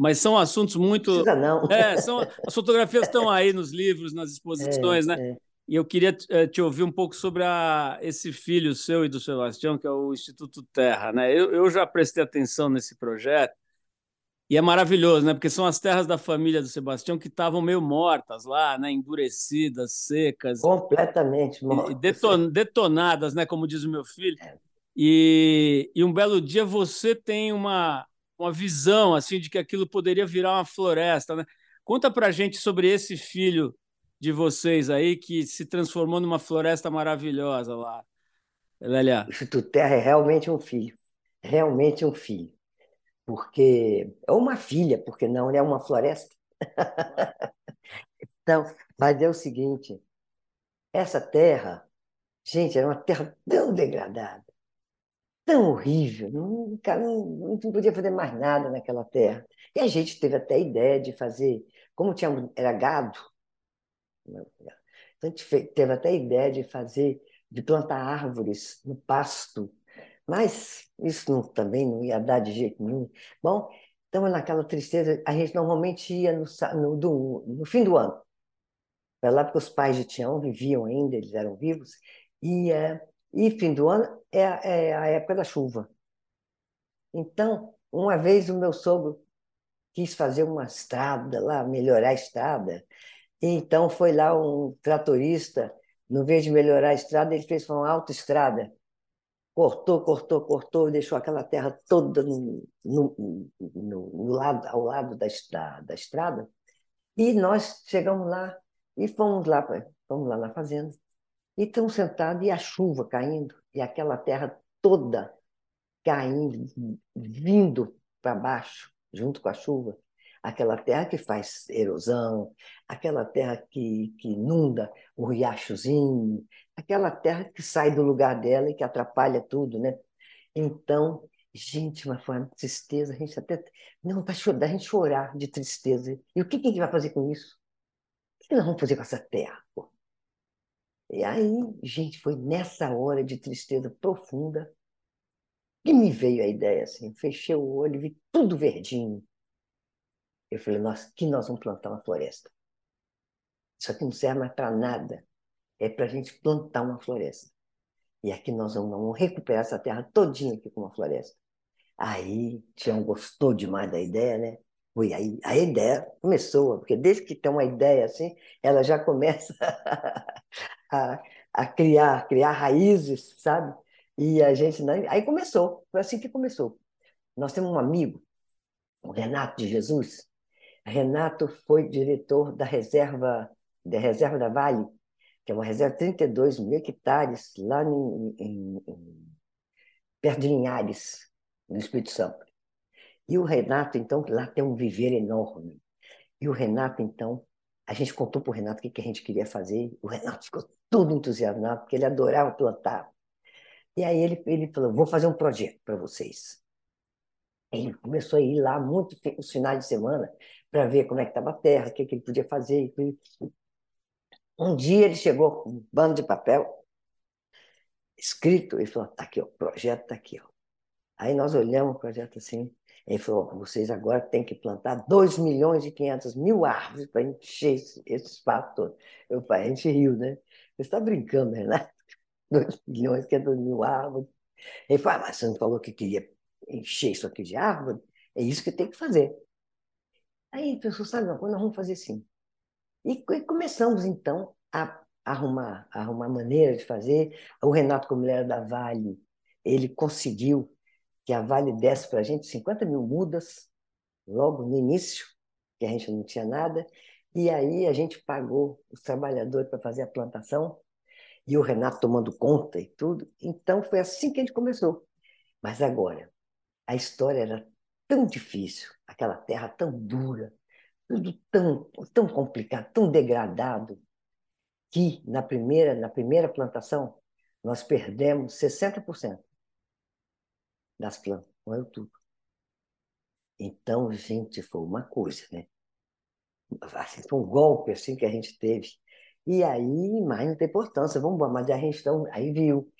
Speaker 2: mas são assuntos muito.
Speaker 3: precisa não.
Speaker 2: É, são, as fotografias estão aí nos livros, nas exposições, né?
Speaker 3: É, é.
Speaker 2: E eu queria eh, te ouvir um pouco sobre a, esse filho seu e do Sebastião, que é o Instituto Terra, né? Eu, eu já prestei atenção nesse projeto e é maravilhoso, né? Porque são as terras da família do Sebastião que estavam meio mortas lá, né? Endurecidas, secas
Speaker 3: Completamente morto.
Speaker 2: deton- detonadas, né? Como diz o meu filho. E, e um belo dia você tem uma, uma visão assim de que aquilo poderia virar uma floresta, né? Conta pra gente sobre esse filho de vocês aí que se transformou numa floresta maravilhosa lá, Lélia.
Speaker 3: O Instituto Terra é realmente um filho, realmente um filho, porque é uma filha, porque não é uma floresta. Então, mas é o seguinte, essa terra, gente, era uma terra tão degradada, tão horrível, cara, não, não podia fazer mais nada naquela terra. E a gente teve até a ideia de fazer, como tinha, era gado, né, então a gente teve até a ideia de fazer, de plantar árvores no pasto, mas isso não- também não ia dar de jeito nenhum. Bom, então naquela tristeza, a gente normalmente ia no, no, do- no fim do ano, para lá porque os pais de Tião viviam ainda, eles eram vivos, é, e fim do ano é, é a época da chuva. Então, uma vez o meu sogro quis fazer uma estrada lá, melhorar a estrada, e então foi lá um tratorista, no vez de melhorar a estrada, ele fez uma autoestrada. Cortou, cortou, cortou, deixou aquela terra toda no, no, no- no lado, ao lado da, estra- da estrada. E nós chegamos lá e fomos lá, fomos lá na fazenda. E estamos sentados e a chuva caindo, e aquela terra toda caindo, vindo para baixo, junto com a chuva. Aquela terra que faz erosão, aquela terra que, que inunda o riachozinho, aquela terra que sai do lugar dela e que atrapalha tudo, né? Então, gente, mas foi uma tristeza, a gente até. Não, para chorar, a gente chorar de tristeza. E o que que a gente vai fazer com isso? O que nós vamos fazer com essa terra? pô? E aí, gente, foi nessa hora de tristeza profunda que me veio a ideia assim. Fechei o olho, vi tudo verdinho. Eu falei, nossa, que nós vamos plantar uma floresta. Isso aqui não serve mais para nada. É para a gente plantar uma floresta. E aqui nós vamos, vamos recuperar essa terra todinha aqui com uma floresta. Aí, Tião gostou demais da ideia, né? Foi aí, a ideia começou, porque desde que tem uma ideia assim, ela já começa a, a criar, criar raízes, sabe? E a gente, não- aí começou, foi assim que começou. Nós temos um amigo, o Renato de Jesus. Renato foi diretor da reserva, da reserva da Vale, que é uma reserva de 32 mil hectares, lá em, em- em- perto de Linhares, no Espírito Santo. E o Renato, então, lá tem um viveiro enorme. E o Renato, então, a gente contou para o Renato o que que a gente queria fazer. O Renato ficou todo entusiasmado, porque ele adorava plantar. E aí ele, ele falou: vou fazer um projeto para vocês. Ele começou a ir lá muito os finais de semana para ver como é que estava a terra, o que, que ele podia fazer. Um dia ele chegou com um bando de papel escrito e falou: tá aqui, o projeto está aqui. Ó. Aí nós olhamos o projeto assim, ele falou: vocês agora têm que plantar 2 milhões e 500 mil árvores para encher esse, espaço todo. Eu a gente riu, né? Você está brincando, Renato? 2 milhões e 500 mil árvores. Ele falou: ah, você não falou que queria encher isso aqui de árvore? É isso que tem que fazer. Aí a pessoa sabe, não, nós vamos fazer assim. E, e começamos, então, a arrumar, a arrumar maneira de fazer. O Renato, como ele era da Vale, ele conseguiu que a Vale desse para a gente 50 mil mudas, logo no início, que a gente não tinha nada. E aí a gente pagou os trabalhadores para fazer a plantação, e o Renato tomando conta e tudo. Então foi assim que a gente começou. Mas agora, a história era tão difícil, aquela terra tão dura, tudo tão, tão complicado, tão degradado, que na primeira, na primeira plantação nós perdemos 60% das plantas, morreu tudo. Então, gente, foi uma coisa, né? Assim, um golpe assim que a gente teve. E aí, mais não tem importância, vamos embora. Mas a gente então, aí viu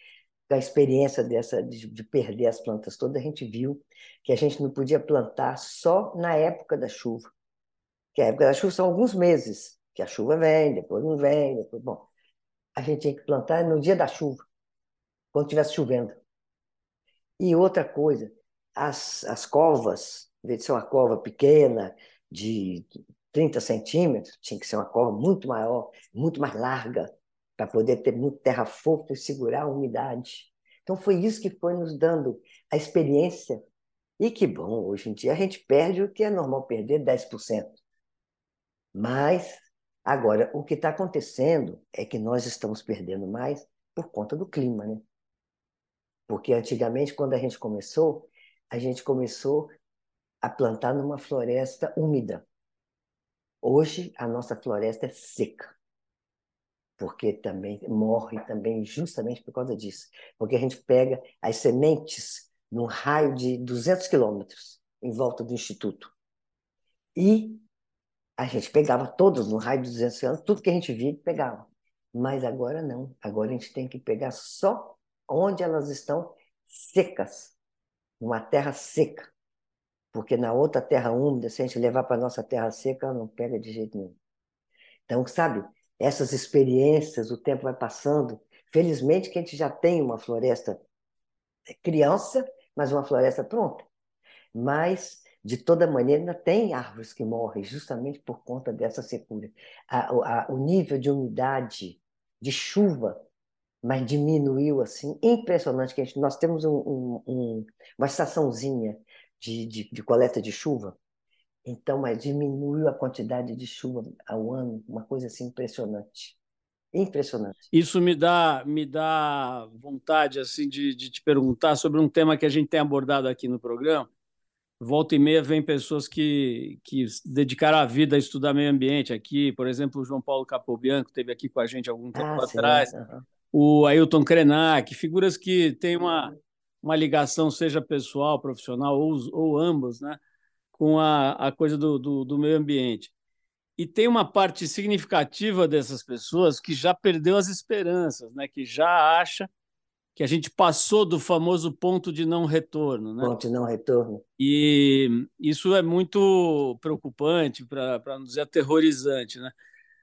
Speaker 3: a experiência dessa de, de, perder as plantas todas, a gente viu que a gente não podia plantar só na época da chuva. Que a época da chuva são alguns meses, que a chuva vem, depois não vem, depois, bom. A gente tinha que plantar no dia da chuva, quando estivesse chovendo. E outra coisa, as, as covas, em vez de ser uma cova pequena, de 30 centímetros, tinha que ser uma cova muito maior, muito mais larga, para poder ter muita terra fofa e segurar a umidade. Então foi isso que foi nos dando a experiência. E que bom, hoje em dia a gente perde o que é normal perder, 10%. Mas, agora, o que está acontecendo é que nós estamos perdendo mais por conta do clima, né? Porque antigamente, quando a gente começou, a gente começou a plantar numa floresta úmida. Hoje, a nossa floresta é seca porque também morre também justamente por causa disso. Porque a gente pega as sementes num raio de 200 quilômetros em volta do instituto. E a gente pegava todos no raio de 200 quilômetros, tudo que a gente via, pegava. Mas agora não. Agora a gente tem que pegar só onde elas estão secas, numa terra seca. Porque na outra terra úmida, se a gente levar para a nossa terra seca, não pega de jeito nenhum. Então, sabe, essas experiências, o tempo vai passando. Felizmente que a gente já tem uma floresta criança, mas uma floresta pronta. Mas, de toda maneira, ainda tem árvores que morrem justamente por conta dessa secura. A, a, o nível de umidade, de chuva, mas diminuiu assim, impressionante. que gente, Nós temos um, um, um, uma estaçãozinha de, de, de coleta de chuva, então, mas diminuiu a quantidade de chuva ao ano, uma coisa assim impressionante. Impressionante.
Speaker 2: Isso me dá, me dá vontade assim de, de te perguntar sobre um tema que a gente tem abordado aqui no programa. Volta e meia vem pessoas que, que dedicaram a vida a estudar meio ambiente aqui. Por exemplo, o João Paulo Capobianco esteve aqui com a gente algum tempo ah, atrás. Uhum. O Ailton Krenak, figuras que têm uma, uma ligação, seja pessoal, profissional ou, ou ambos, né? com a, a coisa do, do, do meio ambiente. E tem uma parte significativa dessas pessoas que já perdeu as esperanças, né? que já acha que a gente passou do famoso ponto de não retorno. Né?
Speaker 3: Ponto de não retorno.
Speaker 2: E isso é muito preocupante, para não dizer aterrorizante. Né?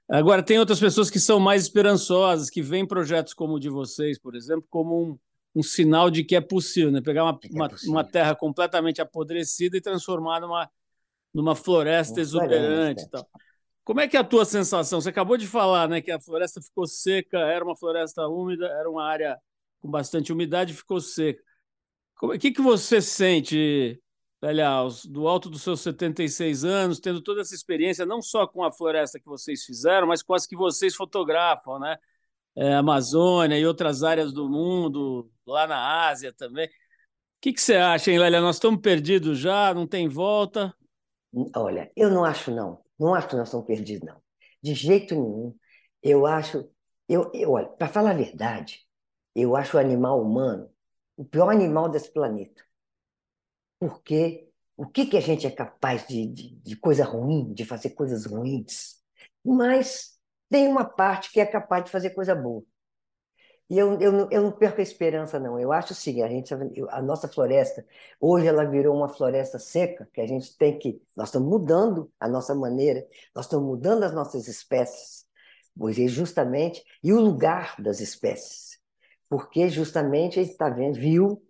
Speaker 2: Agora, tem outras pessoas que são mais esperançosas, que veem projetos como o de vocês, por exemplo, como um, um sinal de que é possível, né? Pegar uma, é uma, uma, terra completamente apodrecida e transformar numa, numa floresta uma exuberante e tal. Como é que é a tua sensação? Você acabou de falar, né, que a floresta ficou seca, era uma floresta úmida, era uma área com bastante umidade, ficou seca. O que, que você sente, aliás, do alto dos seus 76 anos, tendo toda essa experiência, não só com a floresta que vocês fizeram, mas com as que vocês fotografam, né? é, Amazônia e outras áreas do mundo, lá na Ásia também. O que, que você acha, hein, Lélia? Nós estamos perdidos já, não tem volta?
Speaker 3: Olha, eu não acho, não. Não acho que nós estamos perdidos, não. De jeito nenhum. Eu acho. Eu, eu, olha, para falar a verdade, eu acho o animal humano o pior animal desse planeta. Porque o que, que a gente é capaz de, de, de coisa ruim, de fazer coisas ruins? Mas tem uma parte que é capaz de fazer coisa boa. E eu, eu, eu não perco a esperança, não. Eu acho sim, a, gente, a nossa floresta, hoje ela virou uma floresta seca, que a gente tem que. Nós estamos mudando a nossa maneira, nós estamos mudando as nossas espécies, pois é justamente, e o lugar das espécies. Porque justamente a gente está vendo, viu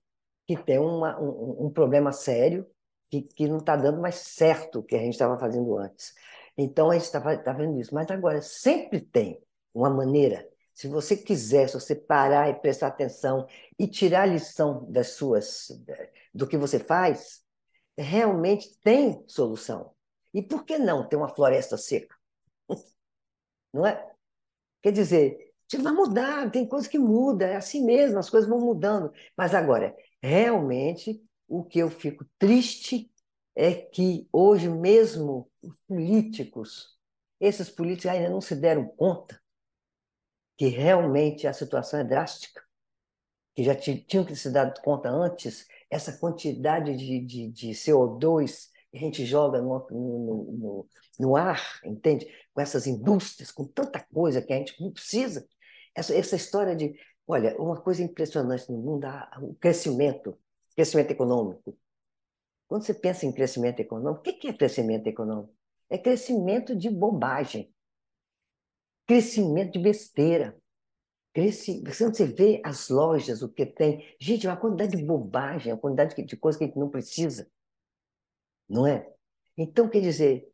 Speaker 3: que tem uma, um, um problema sério, que, que não está dando mais certo o que a gente estava fazendo antes. Então, a gente está tá vendo isso. Mas agora, sempre tem uma maneira. Se você quiser, se você parar e prestar atenção e tirar a lição das suas, do que você faz, realmente tem solução. E por que não ter uma floresta seca? Não é? Quer dizer, vai mudar, tem coisa que muda, é assim mesmo, as coisas vão mudando. Mas agora, realmente, o que eu fico triste é que hoje mesmo os políticos, esses políticos ainda não se deram conta que realmente a situação é drástica, que já tinham que se dar conta antes, essa quantidade de, de, de CO2 que a gente joga no, no, no, no, ar, entende? Com essas indústrias, com tanta coisa que a gente não precisa. Essa, essa história de, olha, uma coisa impressionante no mundo, o crescimento, crescimento econômico. Quando você pensa em crescimento econômico, o que é crescimento econômico? É crescimento de bobagem, crescimento de besteira. Cresce, você vê as lojas, o que tem. Gente, uma quantidade de bobagem, uma quantidade de coisa que a gente não precisa. Não é? Então, quer dizer,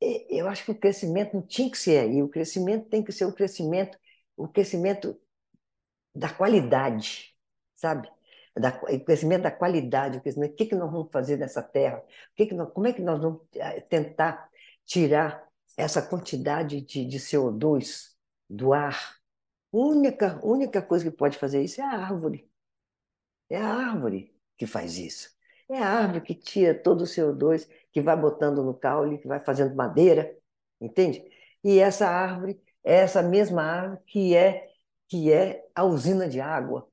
Speaker 3: eu acho que o crescimento não tinha que ser aí. O crescimento tem que ser o crescimento, o crescimento da qualidade, sabe? Da, o crescimento da qualidade, o crescimento, o que, que nós vamos fazer nessa terra? O que que nós, como é que nós vamos eh, tentar tirar essa quantidade de, de CO2 do ar? Única, única coisa que pode fazer isso é a árvore. É a árvore que faz isso. É a árvore que tira todo o CO2, que vai botando no caule, que vai fazendo madeira, entende? E essa árvore é essa mesma árvore que é que é a usina de água.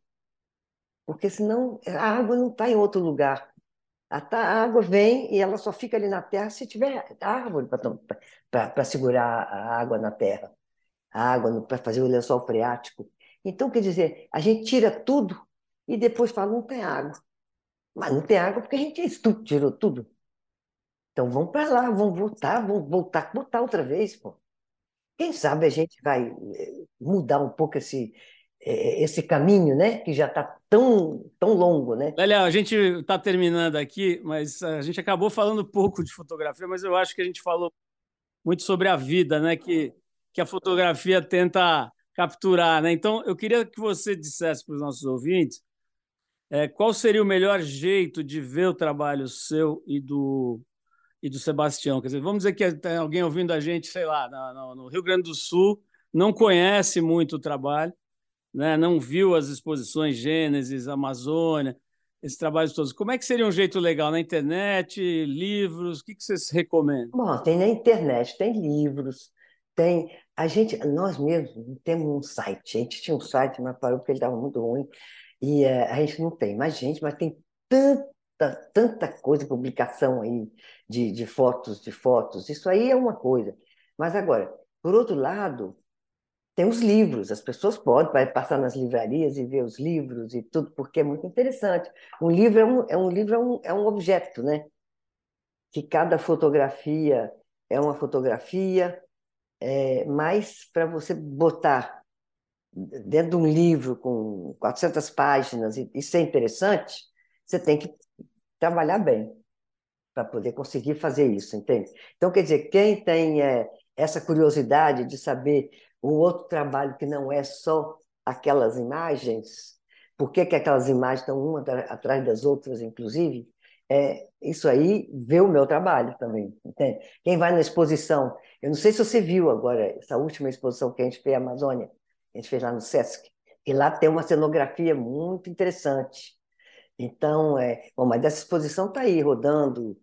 Speaker 3: Porque senão a água não está em outro lugar. A, água vem e ela só fica ali na terra se tiver árvore para segurar a água na terra, a água para fazer o lençol freático. Então, quer dizer, a gente tira tudo e depois fala, não tem água. Mas não tem água porque a gente tirou tudo. Então vamos para lá, vamos voltar, vamos voltar, botar outra vez, pô. Quem sabe a gente vai eh, mudar um pouco esse, esse caminho, né? Que já está tão, tão longo, né?
Speaker 2: Lélia, a gente está terminando aqui, mas a gente acabou falando pouco de fotografia, mas eu acho que a gente falou muito sobre a vida, né? Que, que a fotografia tenta capturar, né? Então, eu queria que você dissesse para os nossos ouvintes é, qual seria o melhor jeito de ver o trabalho seu e do e do Sebastião? Quer dizer, vamos dizer que tem alguém ouvindo a gente, sei lá, no, no Rio Grande do Sul, não conhece muito o trabalho, né? não viu as exposições Gênesis, Amazônia, esses trabalhos todos. Como é que seria um jeito legal? Na internet, livros? O que, que vocês recomendam?
Speaker 3: Bom, tem na internet, tem livros, tem. A gente, nós mesmos temos um site. A gente tinha um site, mas parou porque ele estava muito ruim. E é, a gente não tem mais gente, mas tem tanta, tanta coisa, publicação aí de, de fotos, de fotos. Isso aí é uma coisa. Mas agora, por outro lado, tem os livros. As pessoas podem passar nas livrarias e ver os livros e tudo, porque é muito interessante. Um livro é um, é um livro é um, é um objeto, né? Que cada fotografia é uma fotografia, é, mas para você botar dentro de um livro com 400 páginas e isso é interessante, você tem que trabalhar bem para poder conseguir fazer isso, entende? Então, quer dizer, quem tem é, essa curiosidade de saber um outro trabalho que não é só aquelas imagens, por que, que aquelas imagens estão uma atrás das outras, inclusive, é, isso aí vê o meu trabalho também, entende? Quem vai na exposição, eu não sei se você viu agora essa última exposição que a gente fez na Amazônia, a gente fez lá no Sesc, e lá tem uma cenografia muito interessante. Então, é, bom, mas essa exposição está aí, rodando.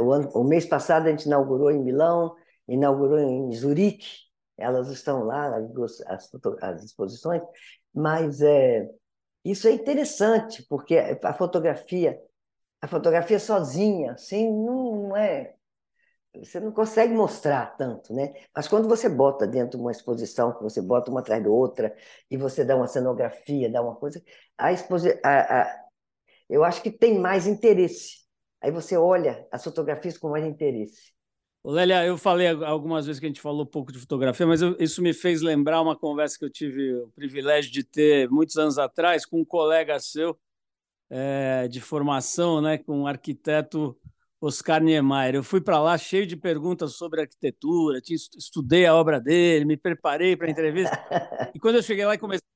Speaker 3: O, ano, o mês passado a gente inaugurou em Milão, inaugurou em Zurique, elas estão lá, as, as, exposições, mas é, isso é interessante, porque a fotografia, a fotografia sozinha, assim, não, não é você não consegue mostrar tanto, né? Mas quando você bota dentro de uma exposição, que você bota uma atrás da outra, e você dá uma cenografia, dá uma coisa, a exposição, eu acho que tem mais interesse. Aí você olha as fotografias com mais interesse.
Speaker 2: Lélia, eu falei algumas vezes que a gente falou pouco de fotografia, mas eu, isso me fez lembrar uma conversa que eu tive o privilégio de ter muitos anos atrás com um colega seu é, de formação, né, com um arquiteto Oscar Niemeyer. Eu fui para lá cheio de perguntas sobre arquitetura, estudei a obra dele, me preparei para a entrevista. E quando eu cheguei lá e comecei,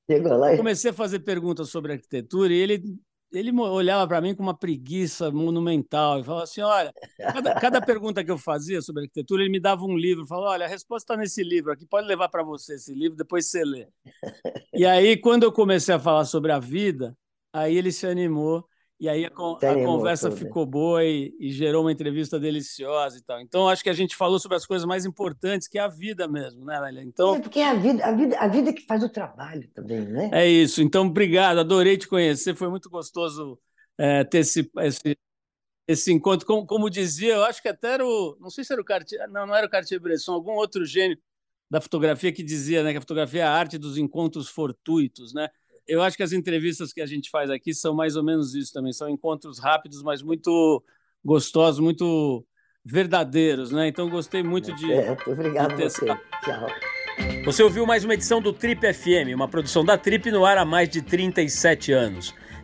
Speaker 2: comecei a fazer perguntas sobre arquitetura, e ele ele olhava para mim com uma preguiça monumental e falava assim: olha, cada, cada, pergunta que eu fazia sobre arquitetura, ele me dava um livro, falava: olha, a resposta está nesse livro aqui, pode levar para você esse livro, depois você lê. E aí, quando eu comecei a falar sobre a vida, aí ele se animou e aí a, a conversa ficou boa e, e, gerou uma entrevista deliciosa e tal. Então, acho que a gente falou sobre as coisas mais importantes, que é a vida mesmo, né, Lélia? Então,
Speaker 3: é, porque é a vida, a, vida, a vida que faz o trabalho também, né?
Speaker 2: É isso. Então, obrigado, adorei te conhecer, foi muito gostoso é, ter esse, esse, esse encontro. Como, como, dizia, eu acho que até era o. Não sei se era o Cartier. Não, não era o Cartier-Bresson, algum outro gênio da fotografia que dizia né, que a fotografia é a arte dos encontros fortuitos, né? Eu acho que as entrevistas que a gente faz aqui são mais ou menos isso também. São encontros rápidos, mas muito gostosos, muito verdadeiros, né? Então gostei muito de.
Speaker 3: É, obrigado de você. Tchau.
Speaker 2: Você ouviu mais uma edição do Trip FM, uma produção da Trip no ar há mais de 37 anos.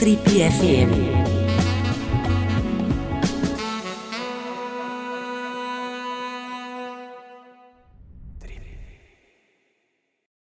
Speaker 1: Trip FM.